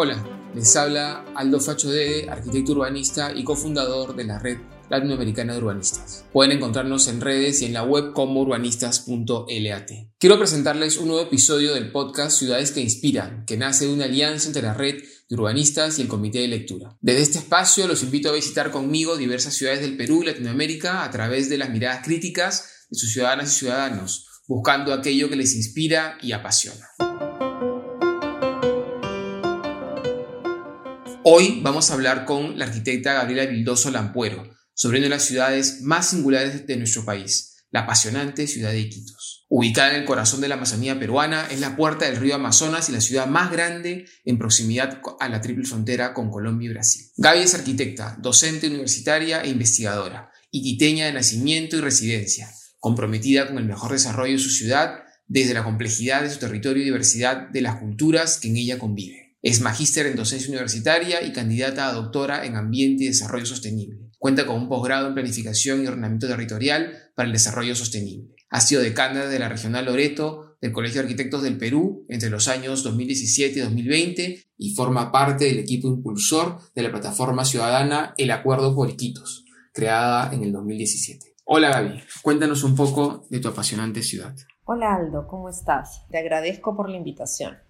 Hola, les habla Aldo Facho Dede, arquitecto urbanista y cofundador de la red latinoamericana de urbanistas. Pueden encontrarnos en redes y en la web como urbanistas.lat. Quiero presentarles un nuevo episodio del podcast Ciudades que Inspiran, que nace de una alianza entre la red de urbanistas y el comité de lectura. Desde este espacio los invito a visitar conmigo diversas ciudades del Perú y Latinoamérica a través de las miradas críticas de sus ciudadanas y ciudadanos, buscando aquello que les inspira y apasiona. Hoy vamos a hablar con la arquitecta Gabriela Vildoso Lampuero sobre una de las ciudades más singulares de nuestro país, la apasionante ciudad de Iquitos. Ubicada en el corazón de la Amazonía peruana, es la puerta del río Amazonas y la ciudad más grande en proximidad a la triple frontera con Colombia y Brasil. Gaby es arquitecta, docente universitaria e investigadora, iquiteña de nacimiento y residencia, comprometida con el mejor desarrollo de su ciudad desde la complejidad de su territorio y diversidad de las culturas que en ella conviven. Es magíster en docencia universitaria y candidata a doctora en ambiente y desarrollo sostenible. Cuenta con un posgrado en planificación y ordenamiento territorial para el desarrollo sostenible. Ha sido decana de la Regional Loreto del Colegio de Arquitectos del Perú entre los años 2017 y 2020 y forma parte del equipo impulsor de la plataforma ciudadana El Acuerdo por Iquitos, creada en el 2017. Hola Gaby, cuéntanos un poco de tu apasionante ciudad. Hola Aldo, ¿cómo estás? Te agradezco por la invitación.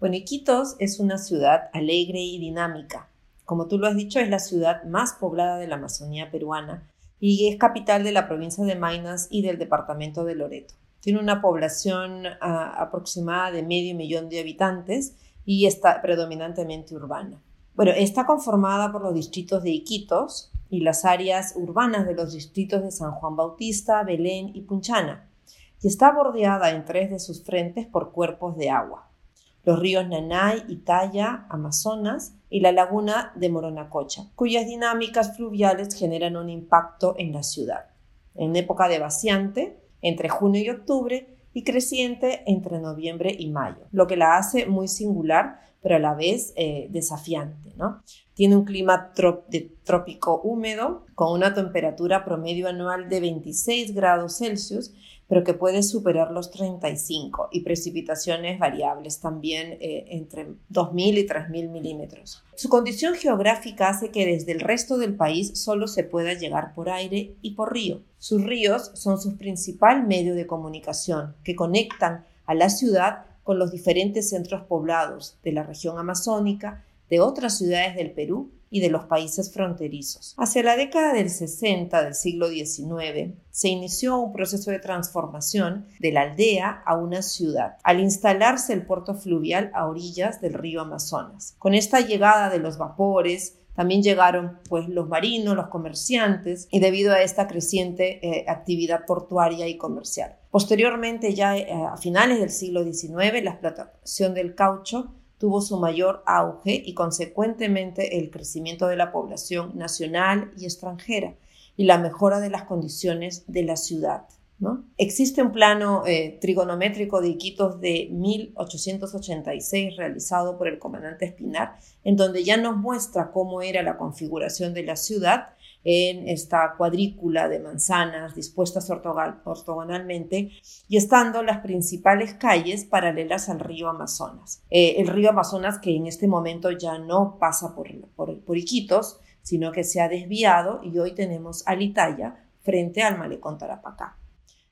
Bueno, Iquitos es una ciudad alegre y dinámica. Como tú lo has dicho, es la ciudad más poblada de la Amazonía peruana y es capital de la provincia de Maynas y del departamento de Loreto. Tiene una población ah, aproximada de medio millón de habitantes y está predominantemente urbana. Bueno, está conformada por los distritos de Iquitos y las áreas urbanas de los distritos de San Juan Bautista, Belén y Punchana, y está bordeada en tres de sus frentes por cuerpos de agua los ríos Nanay, Italia, Amazonas y la laguna de Moronacocha, cuyas dinámicas fluviales generan un impacto en la ciudad. En época de vaciante, entre junio y octubre, y creciente entre noviembre y mayo, lo que la hace muy singular, pero a la vez eh, desafiante. ¿no? Tiene un clima trópico húmedo, con una temperatura promedio anual de 26 grados Celsius pero que puede superar los 35 y precipitaciones variables también eh, entre 2.000 y 3.000 milímetros. Su condición geográfica hace que desde el resto del país solo se pueda llegar por aire y por río. Sus ríos son su principal medio de comunicación que conectan a la ciudad con los diferentes centros poblados de la región amazónica, de otras ciudades del Perú y de los países fronterizos. Hacia la década del 60 del siglo XIX se inició un proceso de transformación de la aldea a una ciudad, al instalarse el puerto fluvial a orillas del río Amazonas. Con esta llegada de los vapores, también llegaron pues los marinos, los comerciantes y debido a esta creciente eh, actividad portuaria y comercial. Posteriormente, ya eh, a finales del siglo XIX, la explotación del caucho tuvo su mayor auge y consecuentemente el crecimiento de la población nacional y extranjera y la mejora de las condiciones de la ciudad. ¿no? Existe un plano eh, trigonométrico de Iquitos de 1886 realizado por el comandante Espinar, en donde ya nos muestra cómo era la configuración de la ciudad en esta cuadrícula de manzanas dispuestas ortogonalmente y estando las principales calles paralelas al río Amazonas. Eh, el río Amazonas que en este momento ya no pasa por, por, Iquitos, sino que se ha desviado y hoy tenemos Alitaya frente al malecón Tarapacá.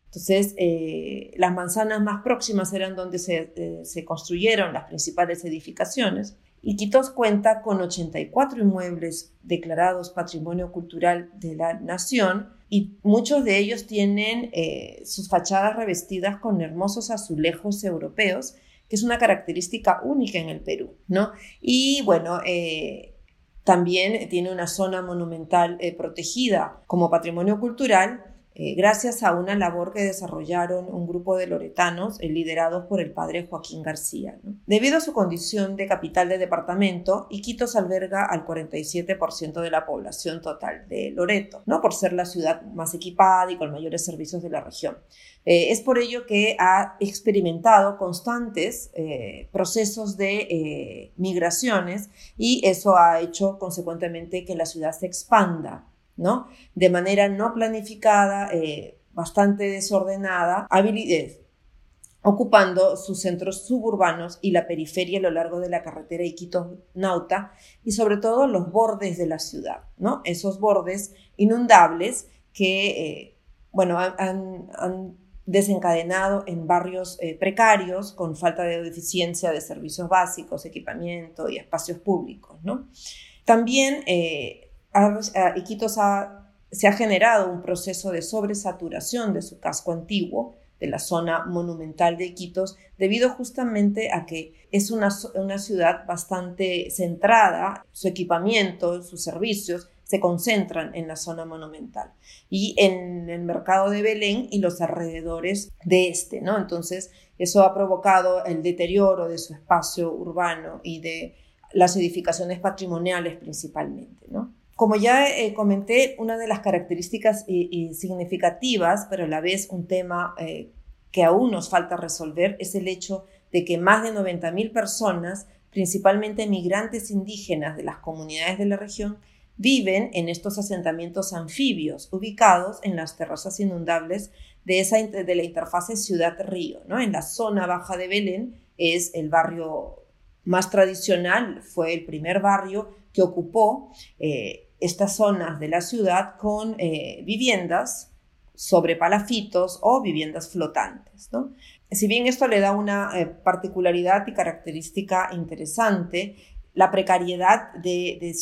Entonces, eh, las manzanas más próximas eran donde se, eh, se construyeron las principales edificaciones Iquitos cuenta con 84 inmuebles declarados Patrimonio Cultural de la Nación y muchos de ellos tienen eh, sus fachadas revestidas con hermosos azulejos europeos, que es una característica única en el Perú, ¿no? Y bueno, eh, también tiene una zona monumental eh, protegida como patrimonio cultural eh, gracias a una labor que desarrollaron un grupo de loretanos eh, liderados por el padre Joaquín García. Debido a su condición de capital de departamento, Iquitos alberga al 47% de la población total de Loreto, ¿no? por ser la ciudad más equipada y con mayores servicios de la región. Eh, es por ello que ha experimentado constantes procesos de migraciones y eso ha hecho consecuentemente que la ciudad se expanda ¿no? De manera no planificada, eh, bastante desordenada, ocupando sus centros suburbanos y la periferia a lo largo de la carretera Iquitos-Nauta y sobre todo los bordes de la ciudad, ¿no? Esos bordes inundables que, eh, bueno, han, desencadenado en barrios eh, precarios con falta de deficiencia de servicios básicos, equipamiento y espacios públicos, ¿no? También eh, Iquitos se ha generado un proceso de sobresaturación de su casco antiguo, de la zona monumental de Iquitos, debido justamente a que es una, ciudad bastante centrada, su equipamiento, sus servicios se concentran en la zona monumental y en el mercado de Belén y los alrededores de este, ¿no? Entonces, eso ha provocado el deterioro de su espacio urbano y de las edificaciones patrimoniales principalmente. Como ya eh, comenté, una de las características significativas, pero a la vez un tema eh, que aún nos falta resolver, es el hecho de que más de 90.000 personas, principalmente migrantes indígenas de las comunidades de la región, viven en estos asentamientos anfibios ubicados en las terrazas inundables de, esa, de la interfase ciudad-río. ¿no? En la zona baja de Belén es el barrio más tradicional, fue el primer barrio que ocupó eh, estas zonas de la ciudad con eh, viviendas sobre palafitos o viviendas flotantes. Si bien esto le da una eh, particularidad y característica interesante, la precariedad de,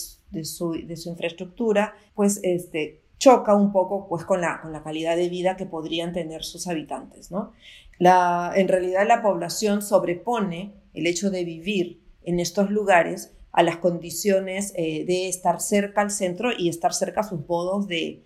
su, infraestructura, pues este, choca un poco pues, con, la, con la calidad de vida que podrían tener sus habitantes. ¿no? La, en realidad la población sobrepone el hecho de vivir en estos lugares a las condiciones eh, de estar cerca al centro y estar cerca a sus modos de,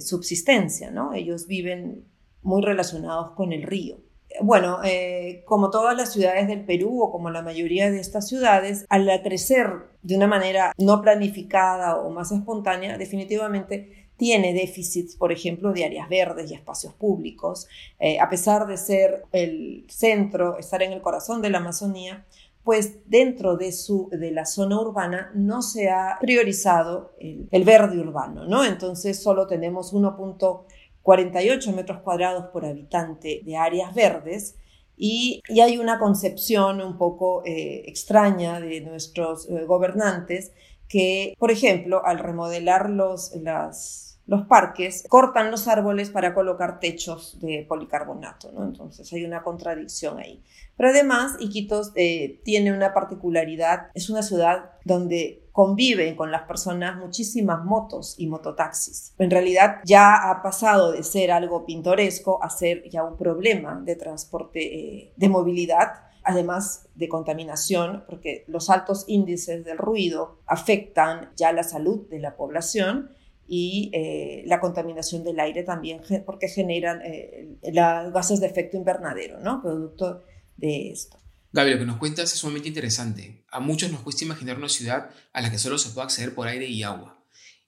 subsistencia, ¿no? Ellos viven muy relacionados con el río. Bueno, eh, como todas las ciudades del Perú o como la mayoría de estas ciudades, al crecer de una manera no planificada o más espontánea, definitivamente tiene déficits, por ejemplo, de áreas verdes y espacios públicos. Eh, a pesar de ser el centro, estar en el corazón de la Amazonía, pues dentro de, su, de la zona urbana no se ha priorizado el, verde urbano, ¿no? Entonces solo tenemos 1.48 metros cuadrados por habitante de áreas verdes y, hay una concepción un poco eh, extraña de nuestros eh, gobernantes que, por ejemplo, al remodelar los, las, los parques cortan los árboles para colocar techos de policarbonato, ¿no? Entonces hay una contradicción ahí. Pero además, Iquitos eh, tiene una particularidad, es una ciudad donde conviven con las personas muchísimas motos y mototaxis. En realidad ya ha pasado de ser algo pintoresco a ser ya un problema de transporte, eh, de movilidad además de contaminación, porque los altos índices del ruido afectan ya la salud de la población y eh, la contaminación del aire también, porque generan eh, las gases de efecto invernadero, ¿no? Producto de esto. Gaby, lo que nos cuentas es sumamente interesante. A muchos nos cuesta imaginar una ciudad a la que solo se puede acceder por aire y agua.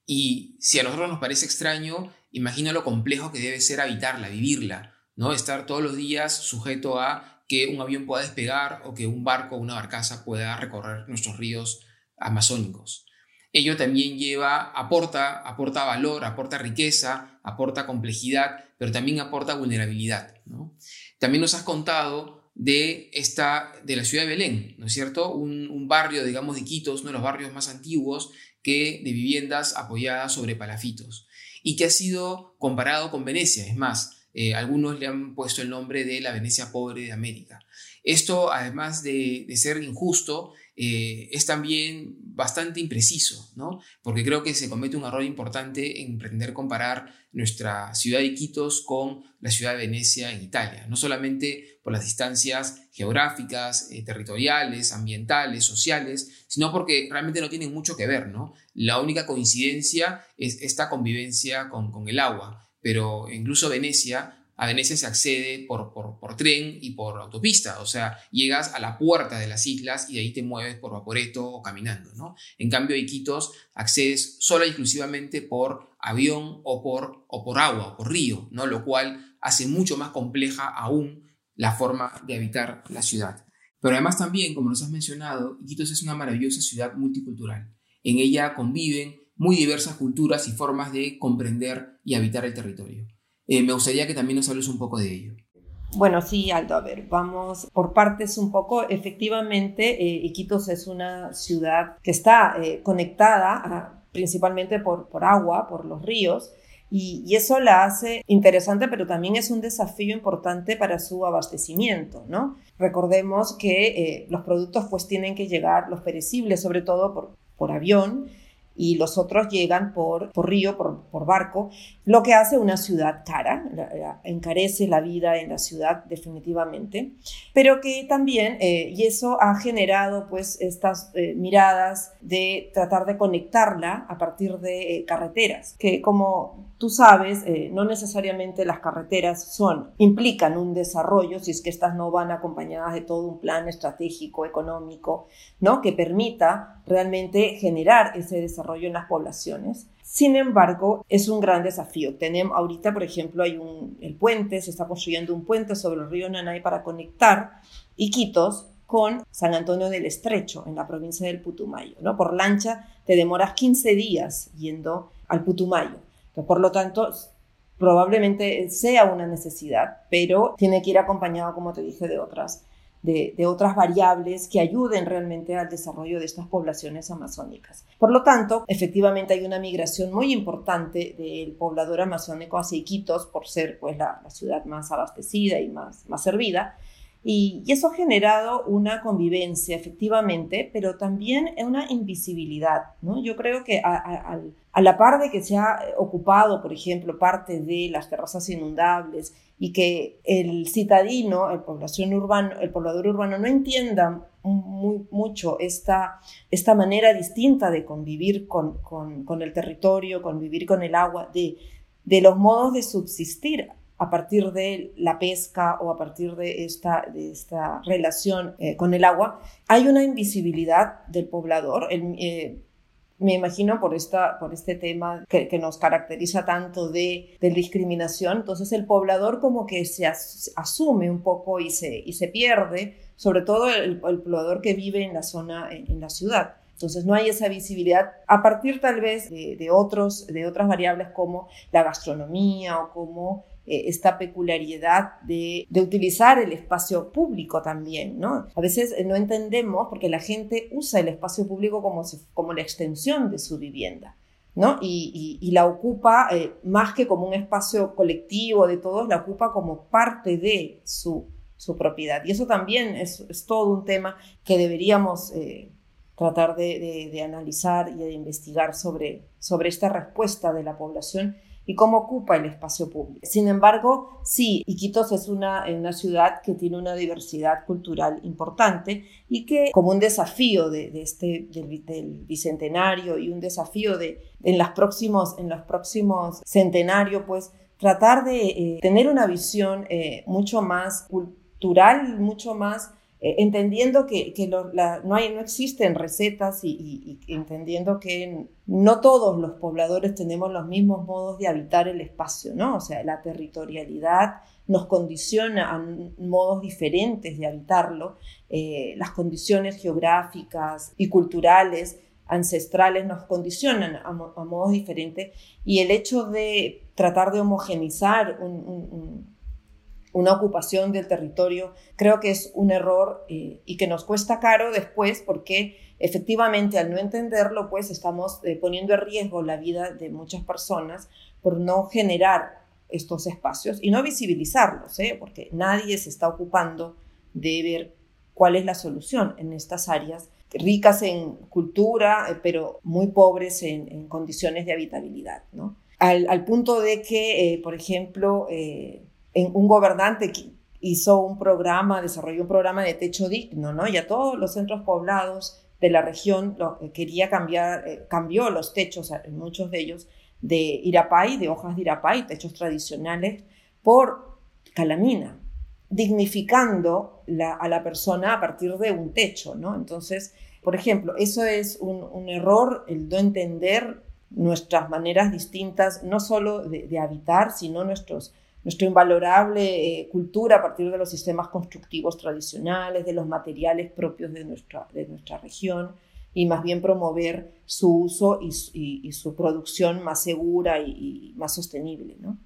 Y si a nosotros nos parece extraño, imagino lo complejo que debe ser habitarla, vivirla, ¿no? Estar todos los días sujeto a que un avión pueda despegar o que un barco o una barcaza pueda recorrer nuestros ríos amazónicos ello también lleva, aporta, aporta valor, aporta riqueza, aporta complejidad, pero también aporta vulnerabilidad. También nos has contado de, esta, de la ciudad de Belén, ¿no es cierto? Un, barrio, digamos, de Quitos, uno de los barrios más antiguos que de viviendas apoyadas sobre palafitos y que ha sido comparado con Venecia. Es más, eh, algunos le han puesto el nombre de la Venecia pobre de América. Esto, además de, de ser injusto, eh, es también bastante impreciso, ¿no? Porque creo que se comete un error importante en pretender comparar nuestra ciudad de Quitos con la ciudad de Venecia en Italia, no solamente por las distancias geográficas, eh, territoriales, ambientales, sociales, sino porque realmente no tienen mucho que ver, ¿no? La única coincidencia es esta convivencia con, con el agua, pero incluso Venecia a Venecia se accede por, por, tren y por autopista, o sea, llegas a la puerta de las islas y de ahí te mueves por vaporeto o caminando, ¿no? En cambio, a Iquitos accedes sola y exclusivamente por avión o por, o por agua o por río, ¿no? Lo cual hace mucho más compleja aún la forma de habitar la ciudad. Pero además también, como nos has mencionado, Iquitos es una maravillosa ciudad multicultural. En ella conviven muy diversas culturas y formas de comprender y habitar el territorio. Eh, me gustaría que también nos hables un poco de ello. Bueno, sí, Aldo, a ver, vamos por partes un poco. Efectivamente, eh, Iquitos es una ciudad que está eh, conectada principalmente por, por agua, por los ríos, y, eso la hace interesante, pero también es un desafío importante para su abastecimiento, ¿no? Recordemos que los productos pues tienen que llegar, los perecibles sobre todo por, por avión, y los otros llegan por, por río, por, por, barco, lo que hace una ciudad cara, encarece la vida en la ciudad definitivamente, pero que también, eh, y eso ha generado pues estas eh, miradas de tratar de conectarla a partir de carreteras, que como Tú sabes, eh, no necesariamente las carreteras implican un desarrollo si es que estas no van acompañadas de todo un plan estratégico, económico, ¿no? Que permita realmente generar ese desarrollo en las poblaciones. Sin embargo, es un gran desafío. Tenemos ahorita, por ejemplo, hay un el puente, se está construyendo un puente sobre el río Nanay para conectar Iquitos con San Antonio del Estrecho, en la provincia del Putumayo. ¿no? Por lancha te demoras 15 días yendo al Putumayo. Por lo tanto, probablemente sea una necesidad, pero tiene que ir acompañado, como te dije, de otras, de, otras variables que ayuden realmente al desarrollo de estas poblaciones amazónicas. Por lo tanto, efectivamente hay una migración muy importante del poblador amazónico hacia Iquitos por ser pues, la, ciudad más abastecida y más, más servida. Y, eso ha generado una convivencia, efectivamente, pero también una invisibilidad. ¿no? Yo creo que al a la par de que se ha ocupado, por ejemplo, parte de las terrazas inundables y que el citadino, el, población urbano, el poblador urbano no entienda muy, mucho esta, esta manera distinta de convivir con, con, el territorio, convivir con el agua, de, de los modos de subsistir a partir de la pesca o a partir de esta, de esta relación eh, con el agua, hay una invisibilidad del poblador. Eh, me imagino por, esta, por este tema que, que nos caracteriza tanto de, de, discriminación, entonces el poblador como que se asume un poco y se, y se pierde, sobre todo el, poblador que vive en la zona, en, la ciudad. Entonces no hay esa visibilidad a partir tal vez de, otros, de otras variables como la gastronomía o como esta peculiaridad de, utilizar el espacio público también, ¿no? A veces eh, no entendemos porque la gente usa el espacio público como, como la extensión de su vivienda. ¿no? Y, la ocupa eh, más que como un espacio colectivo de todos, la ocupa como parte de su, su propiedad. Y eso también es, es, todo un tema que deberíamos tratar de, de, analizar y de investigar sobre, sobre esta respuesta de la población y cómo ocupa el espacio público. Sin embargo, sí, Iquitos es una, una ciudad que tiene una diversidad cultural importante y que como un desafío de, este, del, bicentenario y un desafío de, en, los próximos, en los próximos centenarios, pues tratar de eh, tener una visión eh, mucho más cultural, mucho más eh, entendiendo que, no, hay, no existen recetas y, entendiendo que no todos los pobladores tenemos los mismos modos de habitar el espacio, ¿no? O sea, la territorialidad nos condiciona a modos diferentes de habitarlo, eh, las condiciones geográficas y culturales ancestrales nos condicionan a, modos diferentes y el hecho de tratar de homogenizar un una ocupación del territorio, creo que es un error eh, y que nos cuesta caro después porque efectivamente al no entenderlo, pues estamos eh, poniendo en riesgo la vida de muchas personas por no generar estos espacios y no visibilizarlos, ¿eh? porque nadie se está ocupando de ver cuál es la solución en estas áreas ricas en cultura, pero muy pobres en, condiciones de habitabilidad. ¿no? Al, punto de que, por ejemplo, un gobernante hizo un programa, desarrolló un programa de techo digno, ¿no? Y a todos los centros poblados de la región lo, eh, quería cambiar, eh, cambió los techos, en muchos de ellos, de irapay, de hojas de irapay, techos tradicionales, por calamina, dignificando a la persona a partir de un techo, ¿no? Entonces, por ejemplo, eso es un, error, el no entender nuestras maneras distintas, no solo de, de habitar, sino nuestros nuestra invalorable eh, cultura a partir de los sistemas constructivos tradicionales, de los materiales propios de nuestra, de nuestra región y más bien promover su uso y, su producción más segura y, más sostenible. ¿no?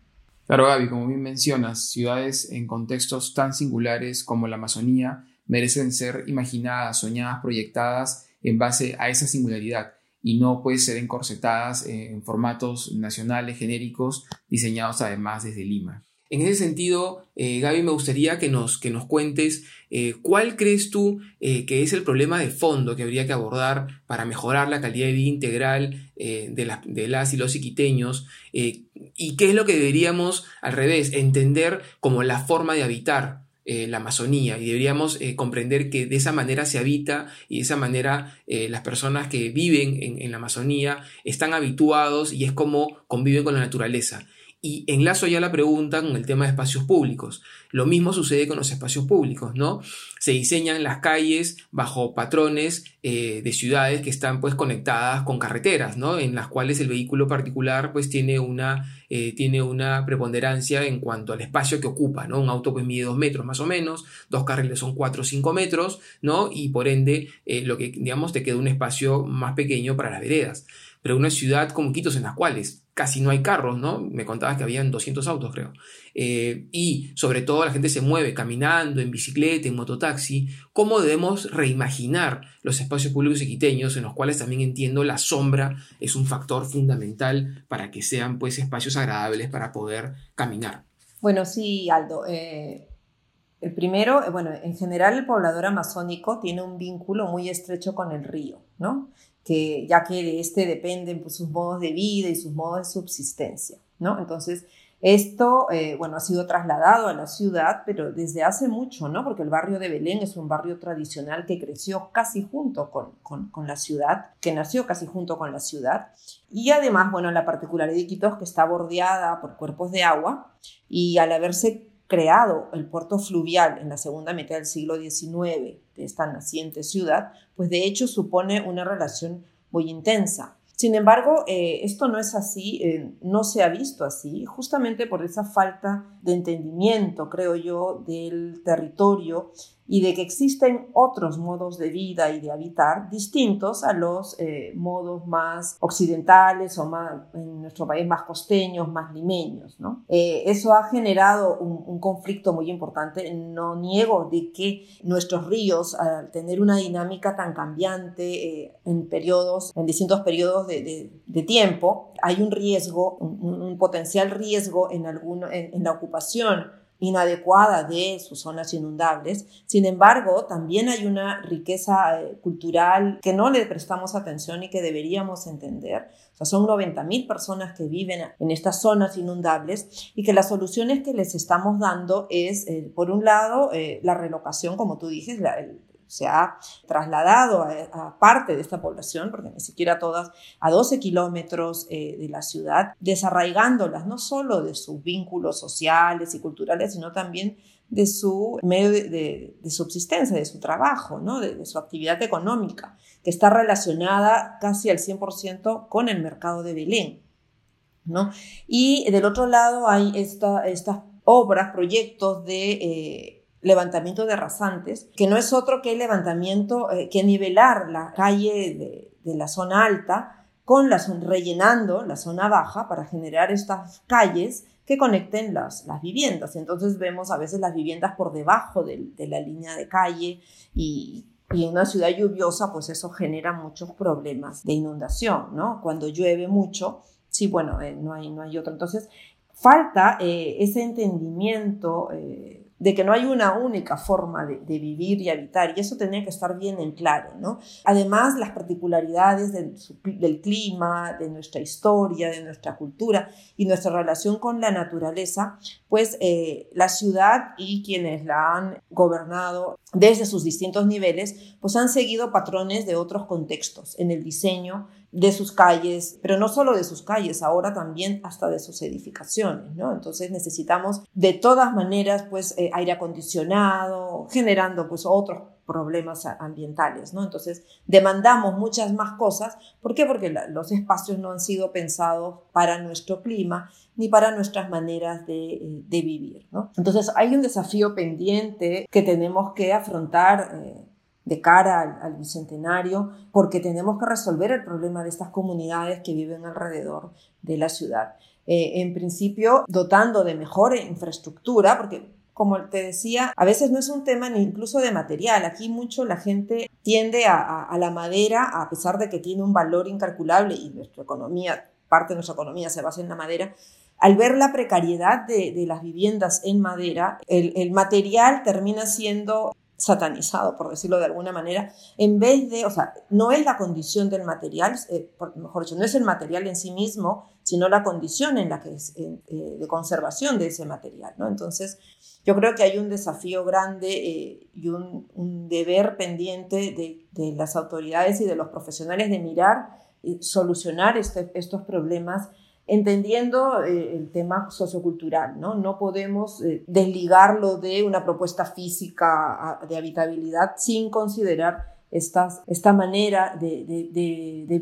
Claro, Gaby, como bien mencionas, ciudades en contextos tan singulares como la Amazonía merecen ser imaginadas, soñadas, proyectadas en base a esa singularidad y no pueden ser encorsetadas en formatos nacionales genéricos diseñados además desde Lima. En ese sentido, eh, Gaby, me gustaría que nos, que nos cuentes eh, cuál crees tú eh, que es el problema de fondo que habría que abordar para mejorar la calidad de vida integral de, de, las y los iquiteños y qué es lo que deberíamos, al revés, entender como la forma de habitar la Amazonía y deberíamos comprender que de esa manera se habita y de esa manera las personas que viven en, en, la Amazonía están habituados y es como conviven con la naturaleza. Y enlazo ya la pregunta con el tema de espacios públicos. Lo mismo sucede con los espacios públicos, ¿no? Se diseñan las calles bajo patrones eh, de ciudades que están pues conectadas con carreteras, ¿no? En las cuales el vehículo particular pues tiene una, eh, tiene una preponderancia en cuanto al espacio que ocupa, ¿no? Un auto pues mide dos metros más o menos, dos carriles son cuatro o cinco metros, ¿no? Y por ende, eh, lo que digamos te queda un espacio más pequeño para las veredas. Pero una ciudad como Quitos en las cuales casi no hay carros, ¿no? Me contabas que habían 200 autos, creo. Eh, y sobre todo la gente se mueve caminando, en bicicleta, en mototaxi. ¿Cómo debemos reimaginar los espacios públicos equiteños en los cuales también entiendo la sombra es un factor fundamental para que sean pues espacios agradables para poder caminar? Bueno, sí, Aldo. Eh, el primero, eh, bueno, en general el poblador amazónico tiene un vínculo muy estrecho con el río, ¿no? Que ya que de este dependen pues, sus modos de vida y sus modos de subsistencia, ¿no? Entonces, esto, eh, bueno, ha sido trasladado a la ciudad, pero desde hace mucho, ¿no? Porque el barrio de Belén es un barrio tradicional que creció casi junto con, con, con la ciudad, que nació casi junto con la ciudad. Y además, bueno, la particularidad de Quito es que está bordeada por cuerpos de agua y al haberse creado el puerto fluvial en la segunda mitad del siglo XIX de esta naciente ciudad, pues de hecho supone una relación muy intensa. Sin embargo, eh, esto no es así, eh, no se ha visto así, justamente por esa falta de entendimiento, creo yo, del territorio y de que existen otros modos de vida y de habitar distintos a los eh, modos más occidentales o más, en nuestro país más costeños, más limeños. ¿no? Eh, eso ha generado un, conflicto muy importante. No niego de que nuestros ríos, al tener una dinámica tan cambiante eh, en periodos, en distintos periodos de, de, tiempo, hay un riesgo, un, un potencial riesgo en, alguno, en, en la ocupación inadecuada de sus zonas inundables. Sin embargo, también hay una riqueza eh, cultural que no le prestamos atención y que deberíamos entender. O sea, son 90.000 personas que viven en estas zonas inundables y que las soluciones que les estamos dando es, eh, por un lado, eh, la relocación, como tú dices, la, se ha trasladado a, parte de esta población, porque ni siquiera todas, a 12 kilómetros eh, de la ciudad, desarraigándolas no solo de sus vínculos sociales y culturales, sino también de su medio de, subsistencia, de su trabajo, ¿no? de, su actividad económica, que está relacionada casi al 100% con el mercado de Belén. ¿no? Y del otro lado hay esta, estas obras, proyectos de... Eh, levantamiento de rasantes, que no es otro que el levantamiento, eh, que nivelar la calle de, la zona alta con la rellenando la zona baja para generar estas calles que conecten las, las viviendas. Entonces vemos a veces las viviendas por debajo de, la línea de calle y, y, en una ciudad lluviosa pues eso genera muchos problemas de inundación, ¿no? Cuando llueve mucho, sí, bueno, eh, no, hay, no hay otro. Entonces falta eh, ese entendimiento de que no hay una única forma de, vivir y habitar, y eso tenía que estar bien en claro, ¿no? Además, las particularidades del, clima, de nuestra historia, de nuestra cultura y nuestra relación con la naturaleza, pues eh, la ciudad y quienes la han gobernado desde sus distintos niveles, pues han seguido patrones de otros contextos en el diseño, de sus calles, pero no solo de sus calles, ahora también hasta de sus edificaciones, ¿no? Entonces necesitamos de todas maneras, pues, eh, aire acondicionado, generando, pues, otros problemas ambientales, ¿no? Entonces demandamos muchas más cosas. ¿Por qué? Porque los espacios no han sido pensados para nuestro clima ni para nuestras maneras de, eh, vivir, ¿no? Entonces hay un desafío pendiente que tenemos que afrontar. Eh, de cara al, bicentenario, porque tenemos que resolver el problema de estas comunidades que viven alrededor de la ciudad. eh, en principio dotando de mejor infraestructura, porque como te decía, a veces no es un tema ni incluso de material. Aquí mucho la gente tiende a, la madera, a pesar de que tiene un valor incalculable y nuestra economía, parte de nuestra economía se basa en la madera, al ver la precariedad de, las viviendas en madera, el, material termina siendo satanizado, por decirlo de alguna manera, en vez de, o sea, no es la condición del material, eh, mejor dicho, no es el material en sí mismo, sino la condición en la que es eh, de conservación de ese material, ¿no? Entonces, yo creo que hay un desafío grande eh, y un, deber pendiente de, las autoridades y de los profesionales de mirar y solucionar este, estos problemas entendiendo eh, el tema sociocultural, ¿no? No podemos eh, desligarlo de una propuesta física de habitabilidad sin considerar esta manera de,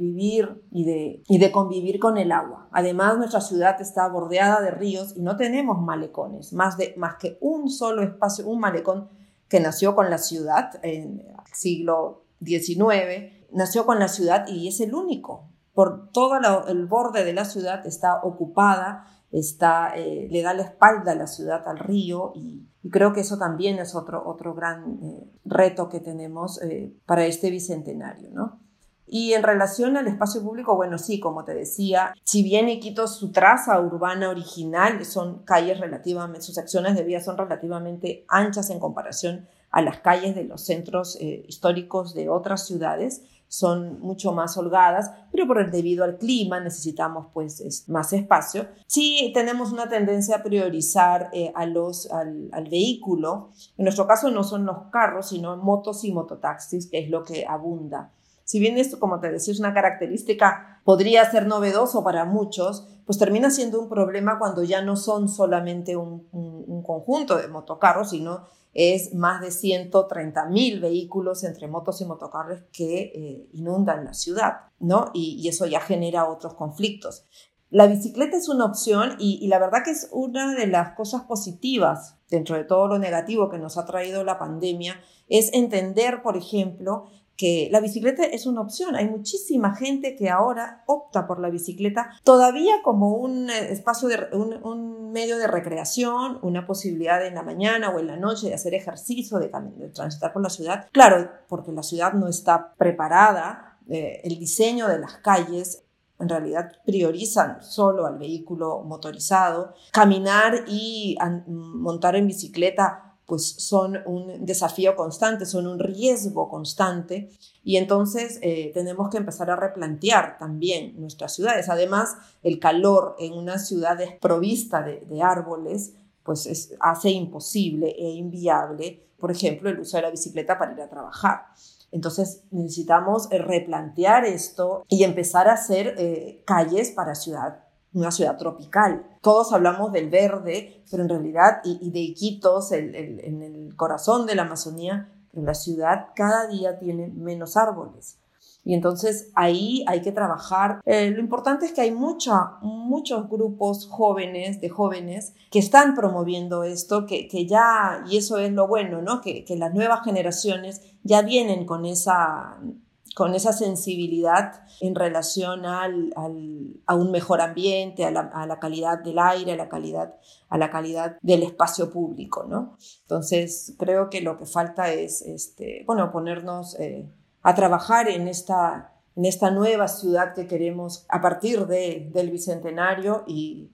vivir y de, y de convivir con el agua. Además, nuestra ciudad está bordeada de ríos y no tenemos malecones, más, de, más que un solo espacio, un malecón que nació con la ciudad en el siglo XIX, nació con la ciudad y es el único. Por todo el borde de la ciudad está ocupada, está, eh, le da la espalda a la ciudad, al río y creo que eso también es otro, otro gran eh, reto que tenemos eh, para este bicentenario, ¿no? Y en relación al espacio público, bueno, sí, como te decía, si bien Iquitos, su traza urbana original son calles relativamente, sus secciones de vía son relativamente anchas en comparación a las calles de los centros históricos de otras ciudades, son mucho más holgadas, pero por el debido al clima necesitamos pues más espacio. Sí tenemos una tendencia a priorizar eh, a los, al, vehículo. En nuestro caso no son los carros, sino motos y mototaxis, que es lo que abunda. Si bien esto, como te decía, es una característica, podría ser novedoso para muchos, pues termina siendo un problema cuando ya no son solamente un, un conjunto de motocarros, sino es más de 130 mil vehículos entre motos y motocarros que eh, inundan la ciudad, ¿no? Y, eso ya genera otros conflictos. La bicicleta es una opción y, la verdad que es una de las cosas positivas dentro de todo lo negativo que nos ha traído la pandemia, es entender, por ejemplo, que la bicicleta es una opción. Hay muchísima gente que ahora opta por la bicicleta todavía como un eh, espacio de un, medio de recreación, una posibilidad en la mañana o en la noche de hacer ejercicio, de, de transitar por la ciudad. Claro, porque la ciudad no está preparada, eh, el diseño de las calles en realidad priorizan solo al vehículo motorizado. Caminar y montar en bicicleta pues son un desafío constante, son un riesgo constante y entonces eh, tenemos que empezar a replantear también nuestras ciudades. Además, el calor en una ciudad desprovista de, árboles pues hace imposible e inviable, por ejemplo, el uso de la bicicleta para ir a trabajar. Entonces necesitamos eh, replantear esto y empezar a hacer eh, calles para ciudad una ciudad tropical. Todos hablamos del verde, pero en realidad, y, de Iquitos, en el corazón de la Amazonía, pero la ciudad cada día tiene menos árboles. Y entonces ahí hay que trabajar. Eh, lo importante es que hay mucha, muchos grupos jóvenes, de jóvenes, que están promoviendo esto, que, que ya, y eso es lo bueno, ¿no? Que, que las nuevas generaciones ya vienen con esa con esa sensibilidad en relación al, a un mejor ambiente, a la, calidad del aire, a la calidad, a la calidad del espacio público, ¿no? Entonces, creo que lo que falta es, este, bueno, ponernos eh, a trabajar en esta, en esta nueva ciudad que queremos a partir de, del Bicentenario y,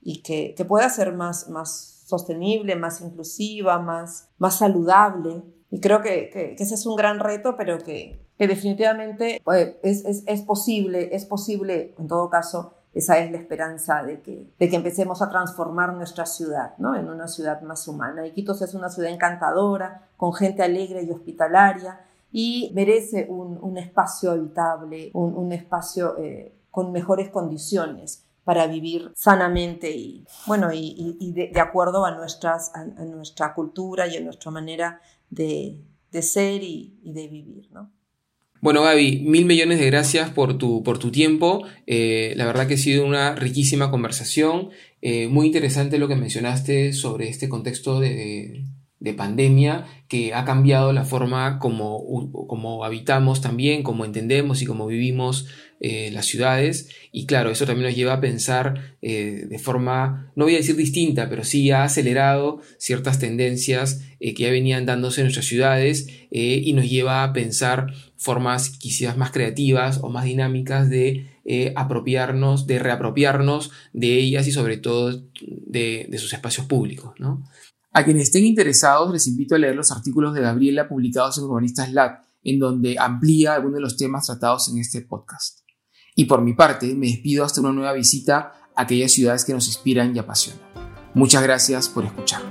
y que, que, pueda ser más, más sostenible, más inclusiva, más, más saludable. Y creo que, que, que ese es un gran reto, pero que, que definitivamente pues, es, es, es, posible, es posible, en todo caso, esa es la esperanza de que, de que empecemos a transformar nuestra ciudad ¿no? en una ciudad más humana. Iquitos es una ciudad encantadora, con gente alegre y hospitalaria, y merece un, un espacio habitable, un, un espacio eh, con mejores condiciones para vivir sanamente y, bueno, y, de, acuerdo a, nuestras, a, nuestra cultura y a nuestra manera de, de ser y, y de vivir. ¿no? Bueno, Gaby, mil millones de gracias por tu, por tu tiempo. Eh, la verdad que ha sido una riquísima conversación. Eh, muy interesante lo que mencionaste sobre este contexto de, de pandemia que ha cambiado la forma como, como habitamos también, como entendemos y como vivimos eh, las ciudades. Y claro, eso también nos lleva a pensar eh, de forma, no voy a decir distinta, pero sí ha acelerado ciertas tendencias eh, que ya venían dándose en nuestras ciudades y nos lleva a pensar formas quizás más creativas o más dinámicas de apropiarnos, de reapropiarnos de ellas y sobre todo de, de sus espacios públicos. ¿no? A quienes estén interesados, les invito a leer los artículos de Gabriela publicados en Urbanistas Lab, en donde amplía algunos de los temas tratados en este podcast. Y por mi parte, me despido hasta una nueva visita a aquellas ciudades que nos inspiran y apasionan. Muchas gracias por escuchar.